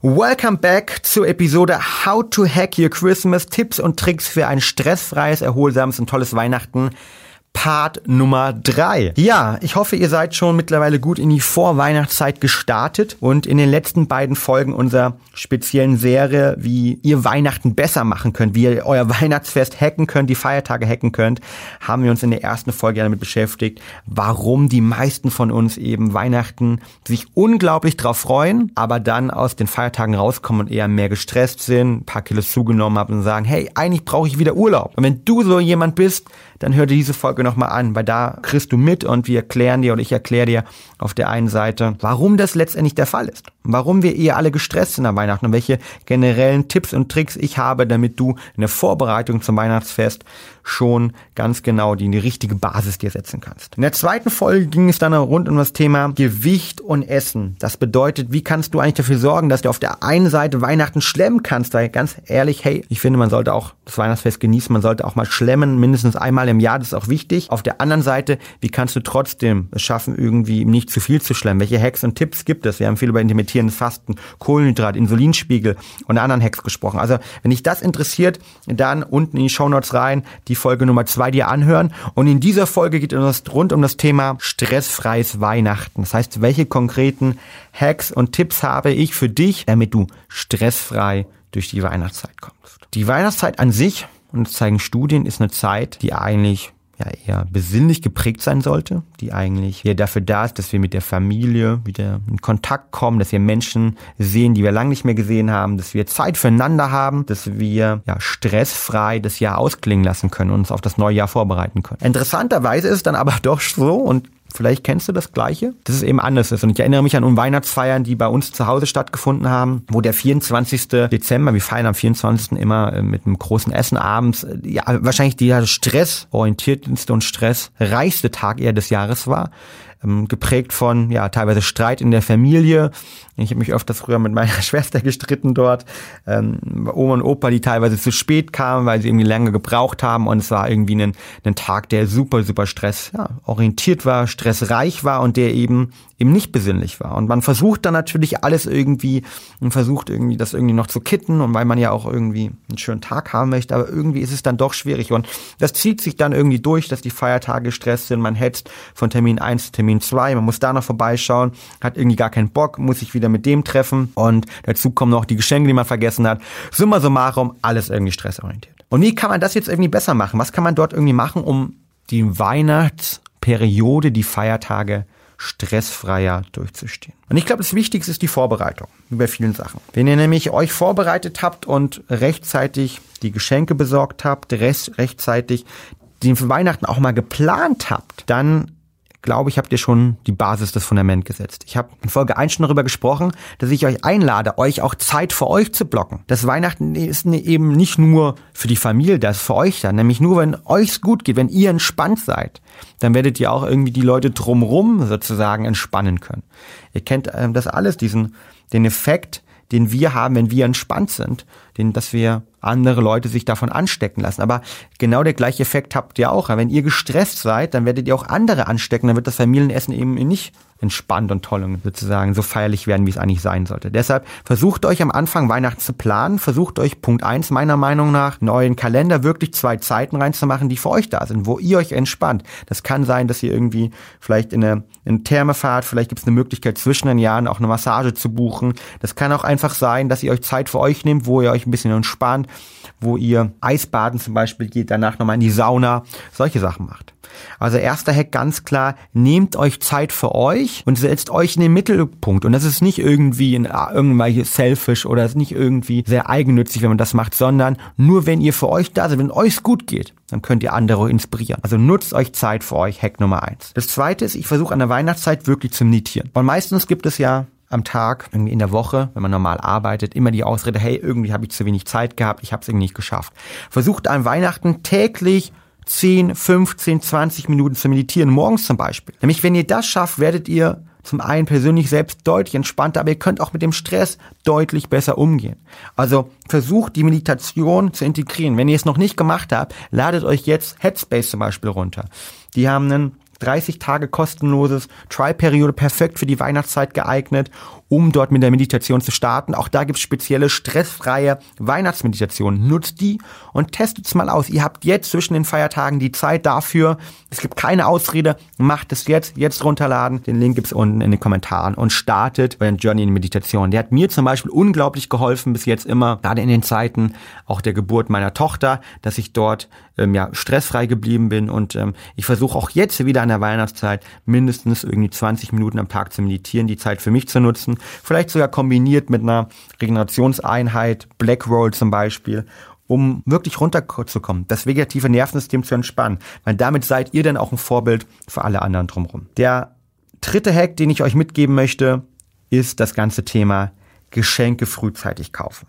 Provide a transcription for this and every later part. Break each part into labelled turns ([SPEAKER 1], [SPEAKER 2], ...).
[SPEAKER 1] Welcome back zur Episode How to Hack Your Christmas. Tipps und Tricks für ein stressfreies, erholsames und tolles Weihnachten. Part Nummer drei. Ja, ich hoffe, ihr seid schon mittlerweile gut in die Vorweihnachtszeit gestartet und in den letzten beiden Folgen unserer speziellen Serie, wie ihr Weihnachten besser machen könnt, wie ihr euer Weihnachtsfest hacken könnt, die Feiertage hacken könnt, haben wir uns in der ersten Folge damit beschäftigt, warum die meisten von uns eben Weihnachten sich unglaublich drauf freuen, aber dann aus den Feiertagen rauskommen und eher mehr gestresst sind, ein paar Kilos zugenommen haben und sagen, hey, eigentlich brauche ich wieder Urlaub. Und wenn du so jemand bist, dann hör dir diese Folge nochmal an, weil da kriegst du mit und wir erklären dir oder ich erkläre dir auf der einen Seite, warum das letztendlich der Fall ist. Warum wir eher alle gestresst sind am Weihnachten und welche generellen Tipps und Tricks ich habe, damit du in der Vorbereitung zum Weihnachtsfest schon ganz genau die, die richtige Basis dir setzen kannst. In der zweiten Folge ging es dann rund um das Thema Gewicht und Essen. Das bedeutet, wie kannst du eigentlich dafür sorgen, dass du auf der einen Seite Weihnachten schlemmen kannst, weil ganz ehrlich, hey, ich finde, man sollte auch das Weihnachtsfest genießen, man sollte auch mal schlemmen, mindestens einmal im Jahr, das ist auch wichtig. Auf der anderen Seite, wie kannst du trotzdem es schaffen, irgendwie nicht zu viel zu schlemmen? Welche Hacks und Tipps gibt es? Wir haben viel über intermittierendes Fasten, Kohlenhydrat, Insulinspiegel und anderen Hacks gesprochen. Also, wenn dich das interessiert, dann unten in die Show Notes rein, die Folge Nummer zwei dir anhören. Und in dieser Folge geht es rund um das Thema stressfreies Weihnachten. Das heißt, welche konkreten Hacks und Tipps habe ich für dich, damit du stressfrei durch die Weihnachtszeit kommst. Die Weihnachtszeit an sich, und das zeigen Studien, ist eine Zeit, die eigentlich ja eher besinnlich geprägt sein sollte, die eigentlich eher dafür da ist, dass wir mit der Familie wieder in Kontakt kommen, dass wir Menschen sehen, die wir lange nicht mehr gesehen haben, dass wir Zeit füreinander haben, dass wir ja stressfrei das Jahr ausklingen lassen können und uns auf das neue Jahr vorbereiten können. Interessanterweise ist es dann aber doch so und Vielleicht kennst du das Gleiche, dass es eben anders ist. Und ich erinnere mich an Weihnachtsfeiern, die bei uns zu Hause stattgefunden haben, wo der 24. Dezember, wir feiern am 24. immer äh, mit einem großen Essen abends, äh, ja, wahrscheinlich der stressorientierteste und stressreichste Tag eher des Jahres war ähm, geprägt von ja teilweise Streit in der Familie. Ich habe mich öfters früher mit meiner Schwester gestritten dort. Ähm, Oma und Opa, die teilweise zu spät kamen, weil sie irgendwie länger gebraucht haben und es war irgendwie ein, ein Tag, der super, super Stress ja, war, stressreich war und der eben eben nicht besinnlich war. Und man versucht dann natürlich alles irgendwie und versucht irgendwie das irgendwie noch zu kitten und weil man ja auch irgendwie einen schönen Tag haben möchte, aber irgendwie ist es dann doch schwierig und das zieht sich dann irgendwie durch, dass die Feiertage gestresst sind, man hetzt von Termin 1 zu Termin 2, man muss da noch vorbeischauen, hat irgendwie gar keinen Bock, muss sich wieder mit dem treffen und dazu kommen noch die Geschenke, die man vergessen hat. Summa summarum, alles irgendwie stressorientiert. Und wie kann man das jetzt irgendwie besser machen? Was kann man dort irgendwie machen, um die Weihnachtsperiode, die Feiertage stressfreier durchzustehen. Und ich glaube, das Wichtigste ist die Vorbereitung, bei vielen Sachen. Wenn ihr nämlich euch vorbereitet habt und rechtzeitig die Geschenke besorgt habt, rechtzeitig den Weihnachten auch mal geplant habt, dann glaube ich, habt ihr schon die Basis, das Fundament gesetzt. Ich habe in Folge 1 schon darüber gesprochen, dass ich euch einlade, euch auch Zeit für euch zu blocken. Das Weihnachten ist ne, eben nicht nur für die Familie, das ist für euch da. Nämlich nur, wenn euch's gut geht, wenn ihr entspannt seid, dann werdet ihr auch irgendwie die Leute drumrum sozusagen entspannen können. Ihr kennt ähm, das alles, diesen, den Effekt, den wir haben, wenn wir entspannt sind, den, dass wir andere Leute sich davon anstecken lassen. Aber genau der gleiche Effekt habt ihr auch. Wenn ihr gestresst seid, dann werdet ihr auch andere anstecken. Dann wird das Familienessen eben nicht entspannt und toll und sozusagen so feierlich werden, wie es eigentlich sein sollte. Deshalb versucht euch am Anfang Weihnachten zu planen. Versucht euch Punkt eins meiner Meinung nach in euren Kalender wirklich zwei Zeiten reinzumachen, die für euch da sind, wo ihr euch entspannt. Das kann sein, dass ihr irgendwie vielleicht in eine, in eine Therme fahrt. Vielleicht gibt es eine Möglichkeit zwischen den Jahren auch eine Massage zu buchen. Das kann auch einfach sein, dass ihr euch Zeit für euch nehmt, wo ihr euch ein bisschen entspannt wo ihr Eisbaden zum Beispiel geht, danach nochmal in die Sauna, solche Sachen macht. Also erster Hack ganz klar, nehmt euch Zeit für euch und setzt euch in den Mittelpunkt. Und das ist nicht irgendwie in, ah, irgendwelche selfish oder ist nicht irgendwie sehr eigennützig, wenn man das macht, sondern nur wenn ihr für euch da seid, wenn euch gut geht, dann könnt ihr andere inspirieren. Also nutzt euch Zeit für euch, Hack Nummer eins. Das zweite ist, ich versuche an der Weihnachtszeit wirklich zu meditieren. Und meistens gibt es ja am Tag, irgendwie in der Woche, wenn man normal arbeitet, immer die Ausrede, hey, irgendwie habe ich zu wenig Zeit gehabt, ich habe es irgendwie nicht geschafft. Versucht an Weihnachten täglich 10, 15, 20 Minuten zu meditieren, morgens zum Beispiel. Nämlich, wenn ihr das schafft, werdet ihr zum einen persönlich selbst deutlich entspannter, aber ihr könnt auch mit dem Stress deutlich besser umgehen. Also versucht die Meditation zu integrieren. Wenn ihr es noch nicht gemacht habt, ladet euch jetzt Headspace zum Beispiel runter. Die haben einen 30 Tage kostenloses Try-Periode perfekt für die Weihnachtszeit geeignet um dort mit der Meditation zu starten. Auch da gibt es spezielle stressfreie Weihnachtsmeditationen. Nutzt die und testet es mal aus. Ihr habt jetzt zwischen den Feiertagen die Zeit dafür. Es gibt keine Ausrede. Macht es jetzt. Jetzt runterladen. Den Link gibt's unten in den Kommentaren und startet euren Journey in Meditation. Der hat mir zum Beispiel unglaublich geholfen bis jetzt immer, gerade in den Zeiten auch der Geburt meiner Tochter, dass ich dort ähm, ja stressfrei geblieben bin und ähm, ich versuche auch jetzt wieder an der Weihnachtszeit mindestens irgendwie 20 Minuten am Tag zu meditieren, die Zeit für mich zu nutzen, vielleicht sogar kombiniert mit einer Regenerationseinheit, Black Roll zum Beispiel um wirklich runterzukommen, das vegetative Nervensystem zu entspannen, weil damit seid ihr dann auch ein Vorbild für alle anderen drumherum. Der dritte Hack, den ich euch mitgeben möchte, ist das ganze Thema Geschenke frühzeitig kaufen.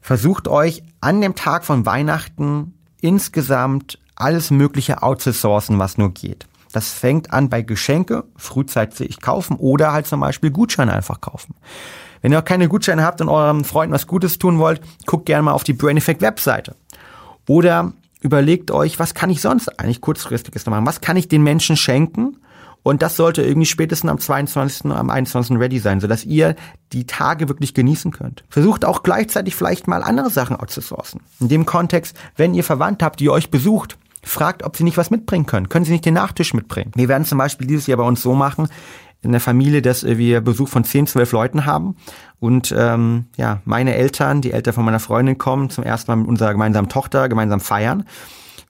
[SPEAKER 1] Versucht euch an dem Tag von Weihnachten insgesamt alles Mögliche outzusourcen, was nur geht. Das fängt an bei Geschenke frühzeitig kaufen oder halt zum Beispiel Gutscheine einfach kaufen. Wenn ihr auch keine Gutscheine habt und euren Freunden was Gutes tun wollt, guckt gerne mal auf die Brain Effect Webseite. Oder überlegt euch, was kann ich sonst eigentlich kurzfristiges machen? Was kann ich den Menschen schenken? Und das sollte irgendwie spätestens am 22., am 21. ready sein, sodass ihr die Tage wirklich genießen könnt. Versucht auch gleichzeitig vielleicht mal andere Sachen outzusourcen. In dem Kontext, wenn ihr Verwandt habt, die euch besucht, fragt, ob sie nicht was mitbringen können. Können sie nicht den Nachtisch mitbringen? Wir werden zum Beispiel dieses Jahr bei uns so machen, in der Familie, dass wir Besuch von 10, 12 Leuten haben. Und ähm, ja, meine Eltern, die Eltern von meiner Freundin kommen zum ersten Mal mit unserer gemeinsamen Tochter gemeinsam feiern.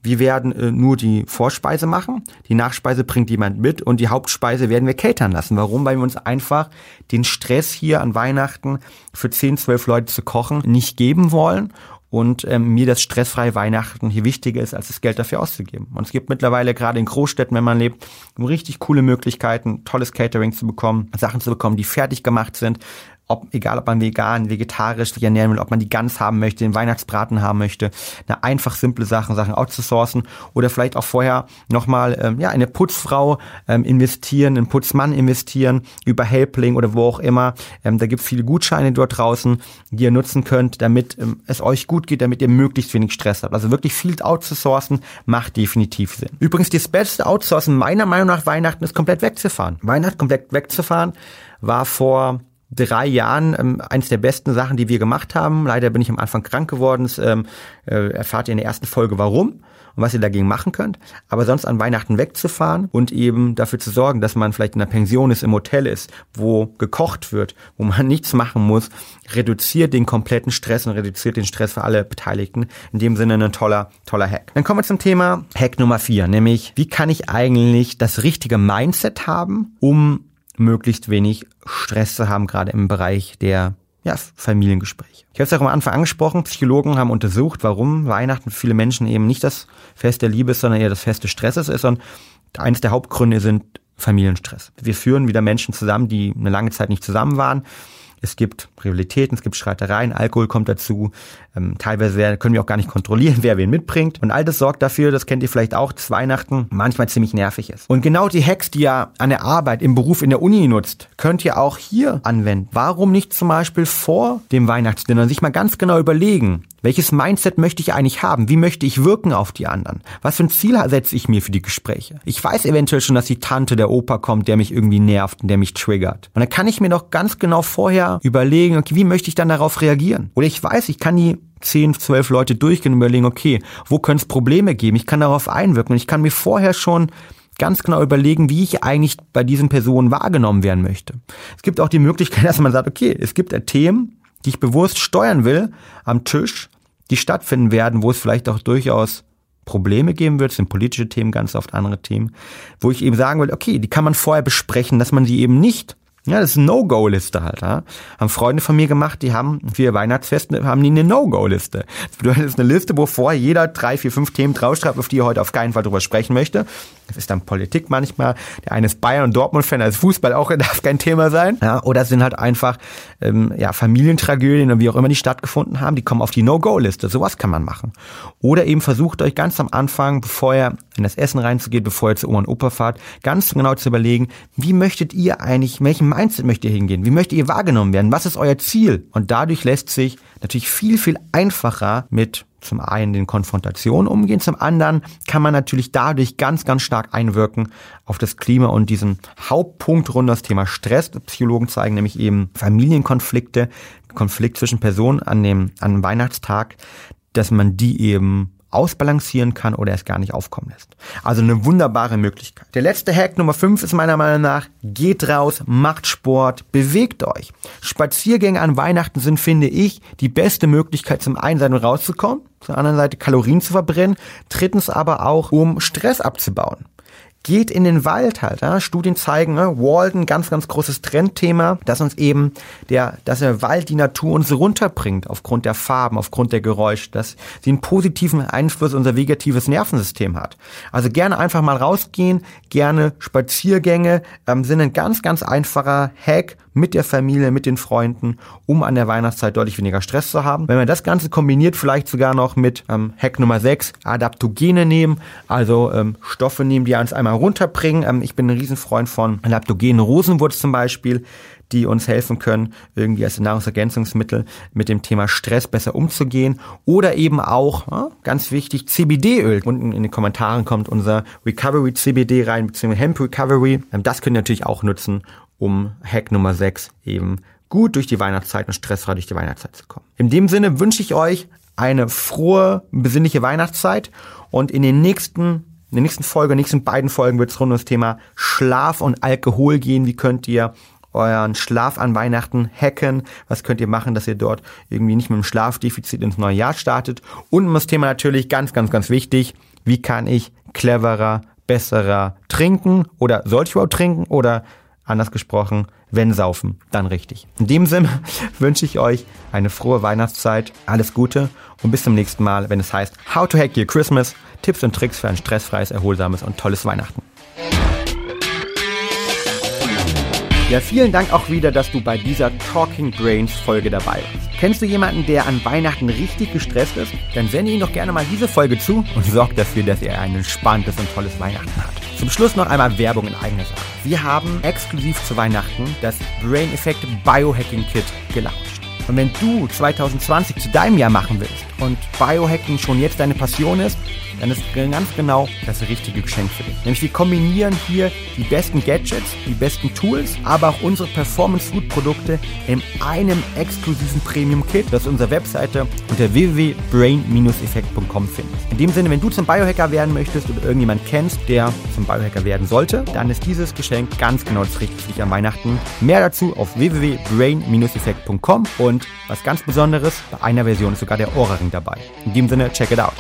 [SPEAKER 1] Wir werden äh, nur die Vorspeise machen, die Nachspeise bringt jemand mit und die Hauptspeise werden wir catern lassen. Warum? Weil wir uns einfach den Stress hier an Weihnachten für 10, 12 Leute zu kochen nicht geben wollen und ähm, mir das stressfreie Weihnachten hier wichtiger ist, als das Geld dafür auszugeben. Und es gibt mittlerweile gerade in Großstädten, wenn man lebt, richtig coole Möglichkeiten, tolles Catering zu bekommen, Sachen zu bekommen, die fertig gemacht sind, ob, egal ob man vegan, vegetarisch sich ernähren will, ob man die Gans haben möchte, den Weihnachtsbraten haben möchte, eine einfach simple Sachen, Sachen outzusourcen oder vielleicht auch vorher nochmal ähm, ja, eine Putzfrau ähm, investieren, einen Putzmann investieren, über Helpling oder wo auch immer. Ähm, da gibt es viele Gutscheine dort draußen, die ihr nutzen könnt, damit ähm, es euch gut geht, damit ihr möglichst wenig Stress habt. Also wirklich viel outzusourcen macht definitiv Sinn. Übrigens, das beste Outsourcen meiner Meinung nach Weihnachten ist komplett wegzufahren. Weihnachten komplett wegzufahren war vor drei Jahren ähm, eines der besten Sachen, die wir gemacht haben. Leider bin ich am Anfang krank geworden. Das, ähm, äh, erfahrt ihr in der ersten Folge, warum und was ihr dagegen machen könnt. Aber sonst an Weihnachten wegzufahren und eben dafür zu sorgen, dass man vielleicht in einer Pension ist, im Hotel ist, wo gekocht wird, wo man nichts machen muss, reduziert den kompletten Stress und reduziert den Stress für alle Beteiligten. In dem Sinne ein toller, toller Hack. Dann kommen wir zum Thema Hack Nummer vier, nämlich wie kann ich eigentlich das richtige Mindset haben, um möglichst wenig Stress zu haben, gerade im Bereich der ja, Familiengespräche. Ich habe es auch am Anfang angesprochen, Psychologen haben untersucht, warum Weihnachten für viele Menschen eben nicht das Fest der Liebe, sondern eher das Fest des Stresses ist. Und eines der Hauptgründe sind Familienstress. Wir führen wieder Menschen zusammen, die eine lange Zeit nicht zusammen waren es gibt Rivalitäten, es gibt Streitereien, Alkohol kommt dazu. Ähm, teilweise können wir auch gar nicht kontrollieren, wer wen mitbringt. Und all das sorgt dafür, das kennt ihr vielleicht auch, dass Weihnachten manchmal ziemlich nervig ist. Und genau die Hacks, die ihr an der Arbeit, im Beruf, in der Uni nutzt, könnt ihr auch hier anwenden. Warum nicht zum Beispiel vor dem Weihnachtsdinner sich mal ganz genau überlegen, welches Mindset möchte ich eigentlich haben? Wie möchte ich wirken auf die anderen? Was für ein Ziel setze ich mir für die Gespräche? Ich weiß eventuell schon, dass die Tante, der Opa kommt, der mich irgendwie nervt und der mich triggert. Und dann kann ich mir doch ganz genau vorher überlegen, okay, wie möchte ich dann darauf reagieren? Oder ich weiß, ich kann die 10, 12 Leute durchgehen und überlegen, okay, wo könnte es Probleme geben? Ich kann darauf einwirken und ich kann mir vorher schon ganz genau überlegen, wie ich eigentlich bei diesen Personen wahrgenommen werden möchte. Es gibt auch die Möglichkeit, dass man sagt, okay, es gibt Themen, die ich bewusst steuern will am Tisch, die stattfinden werden, wo es vielleicht auch durchaus Probleme geben wird, sind politische Themen, ganz oft andere Themen, wo ich eben sagen will, okay, die kann man vorher besprechen, dass man sie eben nicht ja, das ist eine No-Go-Liste halt. Ja. Haben Freunde von mir gemacht, die haben für Weihnachtsfest haben die eine No-Go-Liste. Das ist eine Liste, wo vorher jeder drei, vier, fünf Themen draufschreibt, auf die er heute auf keinen Fall drüber sprechen möchte. Das ist dann Politik manchmal. Der eine ist Bayern- und Dortmund-Fan, als Fußball auch darf kein Thema sein. Ja, oder es sind halt einfach ähm, ja, Familientragödien und wie auch immer die stattgefunden haben, die kommen auf die No-Go-Liste. Sowas kann man machen. Oder eben versucht euch ganz am Anfang, bevor ihr in das Essen reinzugehen, bevor ihr zu Oma und Opa fahrt, ganz genau zu überlegen, wie möchtet ihr eigentlich, welchen Mindset möchtet ihr hingehen? Wie möchtet ihr wahrgenommen werden? Was ist euer Ziel? Und dadurch lässt sich natürlich viel, viel einfacher mit zum einen den Konfrontationen umgehen, zum anderen kann man natürlich dadurch ganz, ganz stark einwirken auf das Klima und diesen Hauptpunkt rund das Thema Stress. Psychologen zeigen nämlich eben Familienkonflikte, Konflikt zwischen Personen an dem, an dem Weihnachtstag, dass man die eben ausbalancieren kann oder es gar nicht aufkommen lässt. Also eine wunderbare Möglichkeit. Der letzte Hack Nummer 5 ist meiner Meinung nach, geht raus, macht Sport, bewegt euch. Spaziergänge an Weihnachten sind, finde ich, die beste Möglichkeit zum einen und rauszukommen, zur anderen Seite Kalorien zu verbrennen, drittens aber auch, um Stress abzubauen geht in den Wald halt. Ja? Studien zeigen, ne? Walden, ganz, ganz großes Trendthema, dass uns eben der, dass der Wald die Natur uns runterbringt aufgrund der Farben, aufgrund der Geräusche, dass sie einen positiven Einfluss unser vegetatives Nervensystem hat. Also gerne einfach mal rausgehen, gerne Spaziergänge ähm, sind ein ganz, ganz einfacher Hack mit der Familie, mit den Freunden, um an der Weihnachtszeit deutlich weniger Stress zu haben. Wenn man das Ganze kombiniert, vielleicht sogar noch mit ähm, Hack Nummer 6, Adaptogene nehmen, also ähm, Stoffe nehmen, die uns einmal runterbringen. Ähm, ich bin ein Riesenfreund von adaptogenen Rosenwurz zum Beispiel die uns helfen können, irgendwie als Nahrungsergänzungsmittel mit dem Thema Stress besser umzugehen. Oder eben auch, ganz wichtig, CBD-Öl. Unten in den Kommentaren kommt unser Recovery CBD rein, beziehungsweise Hemp Recovery. Ähm, das könnt ihr natürlich auch nutzen, um Hack Nummer 6 eben gut durch die Weihnachtszeit und stressfrei durch die Weihnachtszeit zu kommen. In dem Sinne wünsche ich euch eine frohe, besinnliche Weihnachtszeit und in den nächsten in der nächsten Folge, in den nächsten beiden Folgen wird es rund um das Thema Schlaf und Alkohol gehen. Wie könnt ihr euren Schlaf an Weihnachten hacken? Was könnt ihr machen, dass ihr dort irgendwie nicht mit einem Schlafdefizit ins neue Jahr startet? Und um das Thema natürlich ganz, ganz, ganz wichtig. Wie kann ich cleverer, besserer trinken? Oder sollte ich überhaupt trinken? Oder Anders gesprochen, wenn saufen, dann richtig. In dem Sinne wünsche ich euch eine frohe Weihnachtszeit, alles Gute und bis zum nächsten Mal, wenn es heißt How to Hack Your Christmas, Tipps und Tricks für ein stressfreies, erholsames und tolles Weihnachten. Ja, vielen Dank auch wieder, dass du bei dieser Talking Brains Folge dabei warst. Kennst du jemanden, der an Weihnachten richtig gestresst ist? Dann sende ihm doch gerne mal diese Folge zu und sorg dafür, dass er ein entspanntes und tolles Weihnachten hat. Zum Schluss noch einmal Werbung in eigener Sache. Wir haben exklusiv zu Weihnachten das Brain Effect Biohacking Kit gelauncht. Und wenn du 2020 zu deinem Jahr machen willst und Biohacking schon jetzt deine Passion ist, dann ist ganz genau das richtige Geschenk für dich. Nämlich wir kombinieren hier die besten Gadgets, die besten Tools, aber auch unsere Performance Food Produkte in einem exklusiven Premium Kit, das unsere Webseite unter www.brain-effekt.com findest. In dem Sinne, wenn du zum Biohacker werden möchtest oder irgendjemand kennst, der zum Biohacker werden sollte, dann ist dieses Geschenk ganz genau das Richtige für dich an Weihnachten. Mehr dazu auf www.brain-effekt.com und was ganz Besonderes, bei einer Version ist sogar der Ohrring dabei. In dem Sinne, check it out.